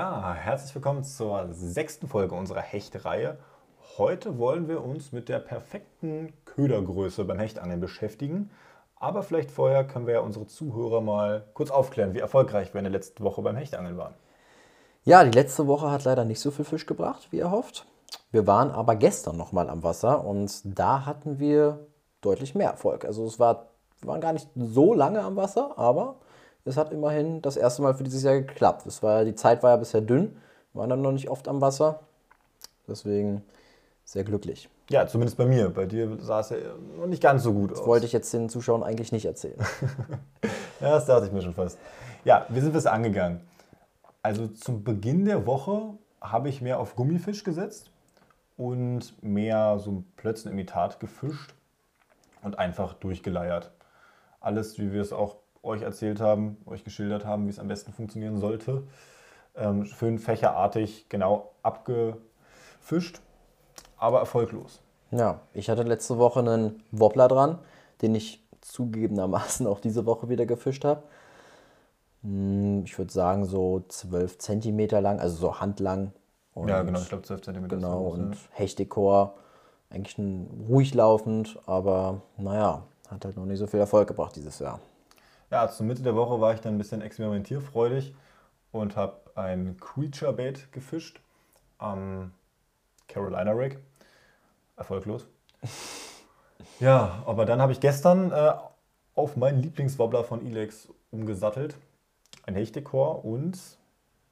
Ja, herzlich willkommen zur sechsten Folge unserer Hechtreihe. Heute wollen wir uns mit der perfekten Ködergröße beim Hechtangeln beschäftigen. Aber vielleicht vorher können wir ja unsere Zuhörer mal kurz aufklären, wie erfolgreich wir in der letzten Woche beim Hechtangeln waren. Ja, die letzte Woche hat leider nicht so viel Fisch gebracht, wie erhofft. Wir waren aber gestern nochmal am Wasser und da hatten wir deutlich mehr Erfolg. Also es war, waren gar nicht so lange am Wasser, aber es hat immerhin das erste Mal für dieses Jahr geklappt. Es war, die Zeit war ja bisher dünn, wir waren dann noch nicht oft am Wasser. Deswegen sehr glücklich. Ja, zumindest bei mir. Bei dir sah es ja noch nicht ganz so gut Das aus. wollte ich jetzt den Zuschauern eigentlich nicht erzählen. Ja, das dachte ich mir schon fast. Ja, wie sind wir es angegangen? Also zum Beginn der Woche habe ich mehr auf Gummifisch gesetzt und mehr so Plötzenimitat gefischt und einfach durchgeleiert. Alles, wie wir es auch euch erzählt haben, euch geschildert haben, wie es am besten funktionieren sollte. Ähm, schön fächerartig genau abgefischt, aber erfolglos. Ja, ich hatte letzte Woche einen Wobbler dran, den ich zugegebenermaßen auch diese Woche wieder gefischt habe. Hm, Ich würde sagen so 12 Zentimeter lang, also so handlang. Und ja, genau, ich glaube 12 cm. Genau, und Hechtdekor, eigentlich ein, ruhig laufend, aber naja, hat halt noch nicht so viel Erfolg gebracht dieses Jahr. Ja, zur Mitte der Woche war ich dann ein bisschen experimentierfreudig und habe ein Creature Bait gefischt am Carolina Rig. Erfolglos. Ja, aber dann habe ich gestern äh, auf meinen Lieblingswobbler von Elex umgesattelt. Ein Hechtdekor und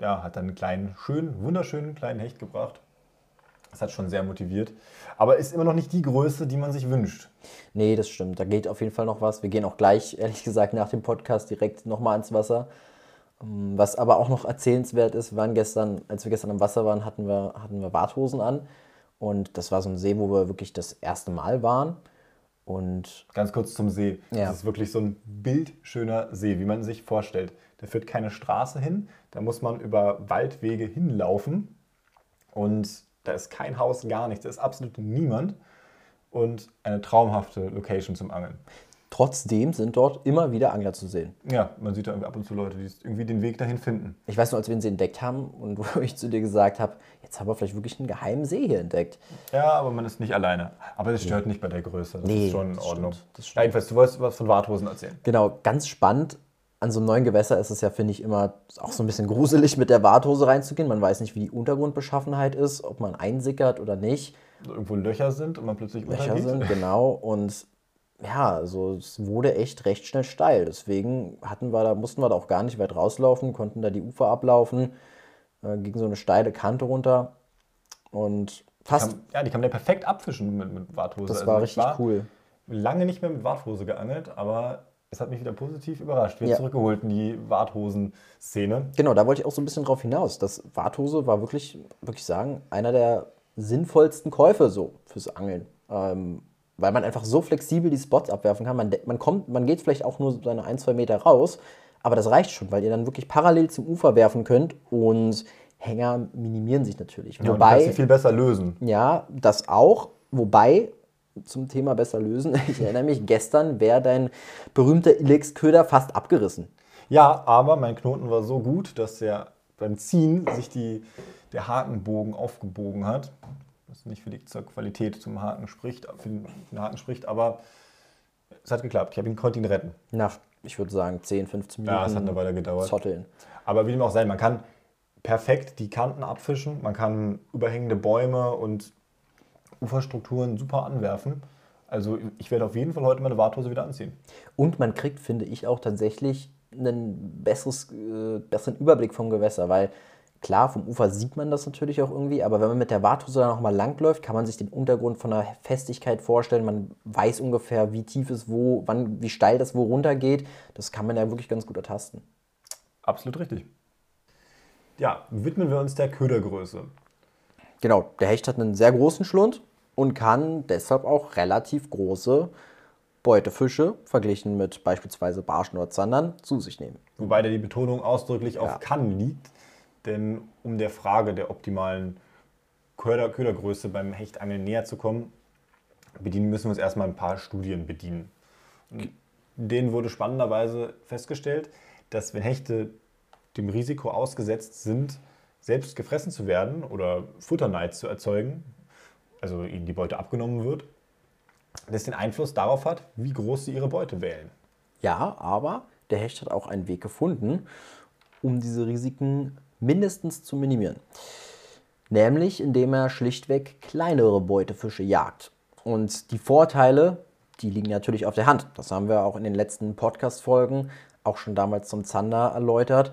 ja, hat dann einen kleinen, schönen, wunderschönen kleinen Hecht gebracht. Das hat schon sehr motiviert. Aber ist immer noch nicht die Größe, die man sich wünscht. Nee, das stimmt, da geht auf jeden Fall noch was. Wir gehen auch gleich, ehrlich gesagt, nach dem Podcast direkt nochmal ans Wasser. Ähm, Was aber auch noch erzählenswert ist, waren gestern, als wir gestern am Wasser waren, hatten wir, hatten wir Warthosen an. Und das war so ein See, wo wir wirklich das erste Mal waren. Und Ganz kurz zum See. Ja. Das ist wirklich so ein bildschöner See, wie man sich vorstellt. Da führt keine Straße hin, da muss man über Waldwege hinlaufen und da ist kein Haus, gar nichts, da ist absolut niemand und eine traumhafte Location zum Angeln. trotzdem sind dort immer wieder Angler zu sehen. Ja, man sieht da irgendwie ab und zu Leute, die irgendwie den Weg dahin finden. Ich weiß nur, als wir ihn entdeckt haben und wo ich zu dir gesagt habe, jetzt haben wir vielleicht wirklich einen geheimen See hier entdeckt. Ja, aber man ist nicht alleine. Aber das stört nicht bei der Größe, das Nee, ist schon in Ordnung. stimmt. Ja, jedenfalls, du wolltest was von Warthosen erzählen. Genau, ganz spannend. An so einem neuen Gewässer ist es ja, finde ich, immer auch so ein bisschen gruselig, mit der Warthose reinzugehen. Man weiß nicht, wie die Untergrundbeschaffenheit ist, ob man einsickert oder nicht. Irgendwo Löcher sind und man plötzlich Löcher untergeht. sind, genau. Und ja, also es wurde echt recht schnell steil. Deswegen hatten wir da, mussten wir da auch gar nicht weit rauslaufen, konnten da die Ufer ablaufen, äh, ging so eine steile Kante runter. Und fast, Kann, ja, die kann man ja perfekt abfischen mit, mit Warthose. das Also war ich richtig cool. lange nicht mehr mit Warthose geangelt, aber es hat mich wieder positiv überrascht. Wieder Ja. zurückgeholt in die Warthosen-Szene. Genau, da wollte ich auch so ein bisschen drauf hinaus. Das Warthose war wirklich, wirklich sagen, einer der sinnvollsten Käufe so fürs Angeln. Ähm, weil man einfach so flexibel die Spots abwerfen kann. Man, man, kommt, man geht vielleicht auch nur seine ein, zwei Meter raus, aber das reicht schon, weil ihr dann wirklich parallel zum Ufer werfen könnt und Hänger minimieren sich natürlich. Ja, und du kannst Wobei, sie viel besser lösen. ja, das auch. Wobei, zum Thema besser lösen, ich erinnere mich, gestern wäre dein berühmter Ilex-Köder fast abgerissen. Ja, aber mein Knoten war so gut, dass er beim Ziehen sich die, der Hakenbogen aufgebogen hat. Was nicht für die zur Qualität zum Haken spricht, für den, für den Haken spricht, aber es hat geklappt. Ich habe ihn, konnte ihn retten. Nach, ich würde sagen, 10, 15 Minuten. Ja, es hat eine Weile gedauert. Zotteln. Aber wie dem auch sei, man kann perfekt die Kanten abfischen, man kann überhängende Bäume und Uferstrukturen super anwerfen. Also ich werde auf jeden Fall heute meine Warthose wieder anziehen. Und man kriegt, finde ich, auch tatsächlich einen besseres, äh, besseren Überblick vom Gewässer, weil klar, vom Ufer sieht man das natürlich auch irgendwie, aber wenn man mit der Warthose dann nochmal langläuft, kann man sich den Untergrund von der Festigkeit vorstellen. Man weiß ungefähr, wie tief es wo, wann, wie steil das wo runtergeht. Das kann man ja wirklich ganz gut ertasten. Absolut richtig. Ja, widmen wir uns der Ködergröße. Genau, der Hecht hat einen sehr großen Schlund und kann deshalb auch relativ große Beutefische, verglichen mit beispielsweise Barschen oder Zandern, zu sich nehmen. Wobei da die Betonung ausdrücklich auf Ja. kann liegt. Denn um der Frage der optimalen Köder Ködergröße beim Hechtangeln näher zu kommen, bedienen müssen wir uns erstmal ein paar Studien bedienen. Denen wurde spannenderweise festgestellt, dass wenn Hechte dem Risiko ausgesetzt sind, selbst gefressen zu werden oder Futterneid zu erzeugen, also ihnen die Beute abgenommen wird, das den Einfluss darauf hat, wie groß sie ihre Beute wählen. Ja, aber der Hecht hat auch einen Weg gefunden, um diese Risiken mindestens zu minimieren. Nämlich indem er schlichtweg kleinere Beutefische jagt. Und die Vorteile, die liegen natürlich auf der Hand. Das haben wir auch in den letzten Podcast-Folgen, auch schon damals zum Zander erläutert,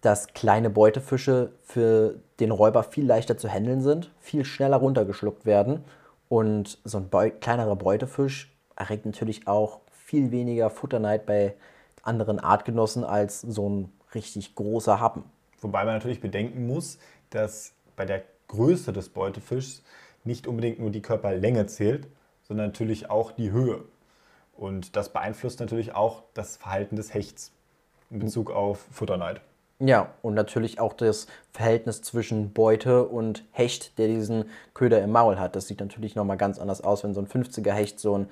dass kleine Beutefische für den Räuber viel leichter zu handeln sind, viel schneller runtergeschluckt werden. Und so ein Beu kleinerer Beutefisch erregt natürlich auch viel weniger Futterneid bei anderen Artgenossen als so ein richtig großer Happen. Wobei man natürlich bedenken muss, dass bei der Größe des Beutefischs nicht unbedingt nur die Körperlänge zählt, sondern natürlich auch die Höhe. Und das beeinflusst natürlich auch das Verhalten des Hechts in Bezug auf Futterneid. Ja, und natürlich auch das Verhältnis zwischen Beute und Hecht, der diesen Köder im Maul hat. Das sieht natürlich nochmal ganz anders aus, wenn so ein 50er Hecht so ein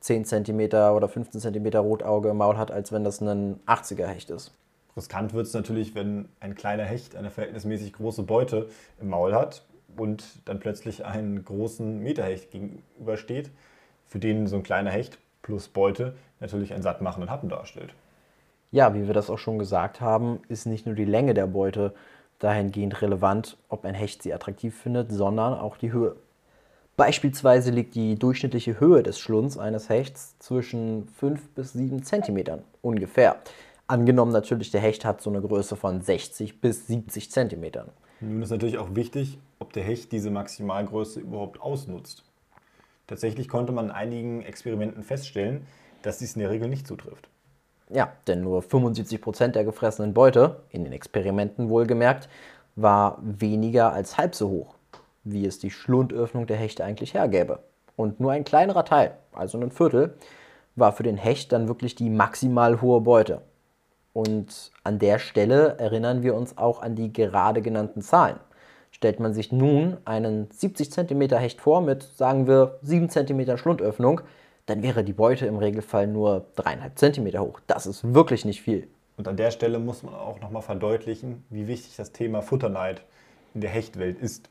10 cm oder 15 cm Rotauge im Maul hat, als wenn das ein 80er Hecht ist. Riskant wird es natürlich, wenn ein kleiner Hecht eine verhältnismäßig große Beute im Maul hat und dann plötzlich einen großen Meterhecht gegenübersteht, für den so ein kleiner Hecht plus Beute natürlich einen sattmachenden Happen darstellt. Ja, wie wir das auch schon gesagt haben, ist nicht nur die Länge der Beute dahingehend relevant, ob ein Hecht sie attraktiv findet, sondern auch die Höhe. Beispielsweise liegt die durchschnittliche Höhe des Schlunds eines Hechts zwischen 5 bis 7 cm ungefähr. Angenommen natürlich, der Hecht hat so eine Größe von 60 bis 70 cm. Nun ist natürlich auch wichtig, ob der Hecht diese Maximalgröße überhaupt ausnutzt. Tatsächlich konnte man in einigen Experimenten feststellen, dass dies in der Regel nicht zutrifft. Ja, denn nur 75% der gefressenen Beute, in den Experimenten wohlgemerkt, war weniger als halb so hoch, wie es die Schlundöffnung der Hechte eigentlich hergäbe. Und nur ein kleinerer Teil, also ein Viertel, war für den Hecht dann wirklich die maximal hohe Beute. Und an der Stelle erinnern wir uns auch an die gerade genannten Zahlen. Stellt man sich nun einen 70 cm Hecht vor mit, sagen wir, 7 cm Schlundöffnung, dann wäre die Beute im Regelfall nur 3,5 cm hoch. Das ist wirklich nicht viel. Und an der Stelle muss man auch nochmal verdeutlichen, wie wichtig das Thema Futterneid in der Hechtwelt ist.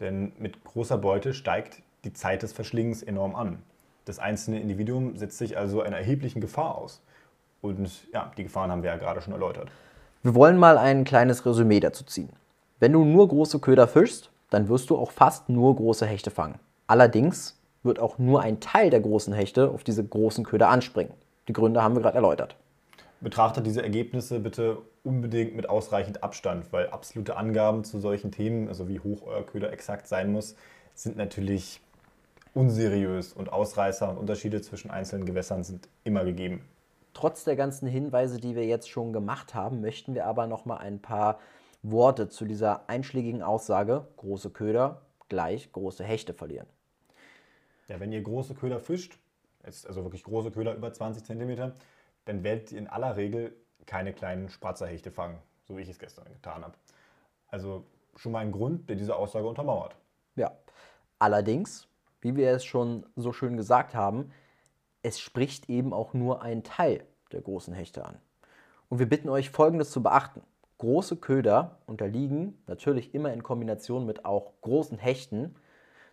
Denn mit großer Beute steigt die Zeit des Verschlingens enorm an. Das einzelne Individuum setzt sich also einer erheblichen Gefahr aus. Und ja, die Gefahren haben wir ja gerade schon erläutert. Wir wollen mal ein kleines Resümee dazu ziehen. Wenn du nur große Köder fischst, dann wirst du auch fast nur große Hechte fangen. Allerdings wird auch nur ein Teil der großen Hechte auf diese großen Köder anspringen. Die Gründe haben wir gerade erläutert. Betrachtet diese Ergebnisse bitte unbedingt mit ausreichend Abstand, weil absolute Angaben zu solchen Themen, also wie hoch euer Köder exakt sein muss, sind natürlich unseriös und Ausreißer und Unterschiede zwischen einzelnen Gewässern sind immer gegeben. Trotz der ganzen Hinweise, die wir jetzt schon gemacht haben, möchten wir aber noch mal ein paar Worte zu dieser einschlägigen Aussage große Köder gleich große Hechte verlieren. Ja, wenn ihr große Köder fischt, also wirklich große Köder über 20 cm, dann werdet ihr in aller Regel keine kleinen Spratzerhechte fangen, so wie ich es gestern getan habe. Also schon mal ein Grund, der diese Aussage untermauert. Ja, allerdings, wie wir es schon so schön gesagt haben, es spricht eben auch nur ein Teil der großen Hechte an. Und wir bitten euch Folgendes zu beachten. Große Köder unterliegen natürlich immer in Kombination mit auch großen Hechten,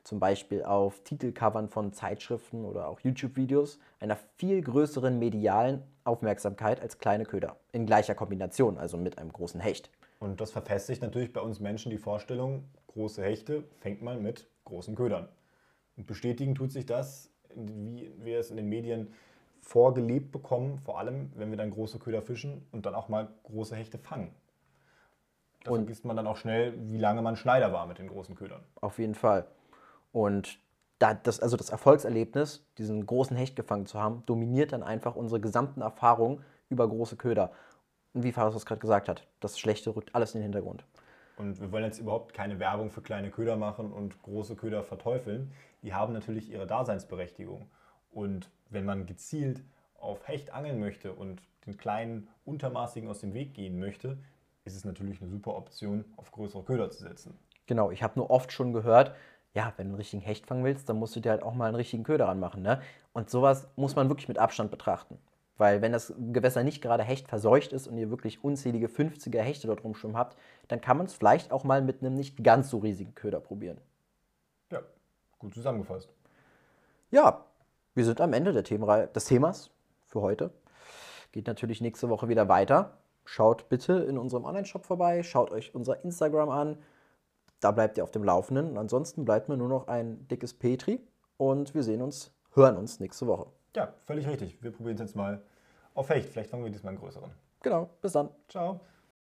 zum Beispiel auf Titelcovern von Zeitschriften oder auch YouTube-Videos, einer viel größeren medialen Aufmerksamkeit als kleine Köder. In gleicher Kombination, also mit einem großen Hecht. Und das verfestigt natürlich bei uns Menschen die Vorstellung, große Hechte fängt man mit großen Ködern. Und bestätigen tut sich das wie wir es in den Medien vorgelebt bekommen, vor allem wenn wir dann große Köder fischen und dann auch mal große Hechte fangen. Da vergisst man dann auch schnell, wie lange man Schneider war mit den großen Ködern. Auf jeden Fall. Und da das, also das Erfolgserlebnis, diesen großen Hecht gefangen zu haben, dominiert dann einfach unsere gesamten Erfahrungen über große Köder. Und wie Fares das gerade gesagt hat, das Schlechte rückt alles in den Hintergrund. Und wir wollen jetzt überhaupt keine Werbung für kleine Köder machen und große Köder verteufeln. Die haben natürlich ihre Daseinsberechtigung. Und wenn man gezielt auf Hecht angeln möchte und den kleinen Untermaßigen aus dem Weg gehen möchte, ist es natürlich eine super Option, auf größere Köder zu setzen. Genau, ich habe nur oft schon gehört, ja, wenn du einen richtigen Hecht fangen willst, dann musst du dir halt auch mal einen richtigen Köder anmachen. Ne? Und sowas muss man wirklich mit Abstand betrachten. Weil wenn das Gewässer nicht gerade hechtverseucht ist und ihr wirklich unzählige 50er Hechte dort rumschwimmen habt, dann kann man es vielleicht auch mal mit einem nicht ganz so riesigen Köder probieren. Ja, gut zusammengefasst. Ja, wir sind am Ende der Themenreihe, des Themas für heute. Geht natürlich nächste Woche wieder weiter. Schaut bitte in unserem Online-Shop vorbei, schaut euch unser Instagram an. Da bleibt ihr auf dem Laufenden. Und ansonsten bleibt mir nur noch ein dickes Petri und wir sehen uns, hören uns nächste Woche. Ja, völlig richtig. Wir probieren es jetzt mal auf Hecht. Vielleicht fangen wir diesmal einen größeren. Genau, bis dann. Ciao.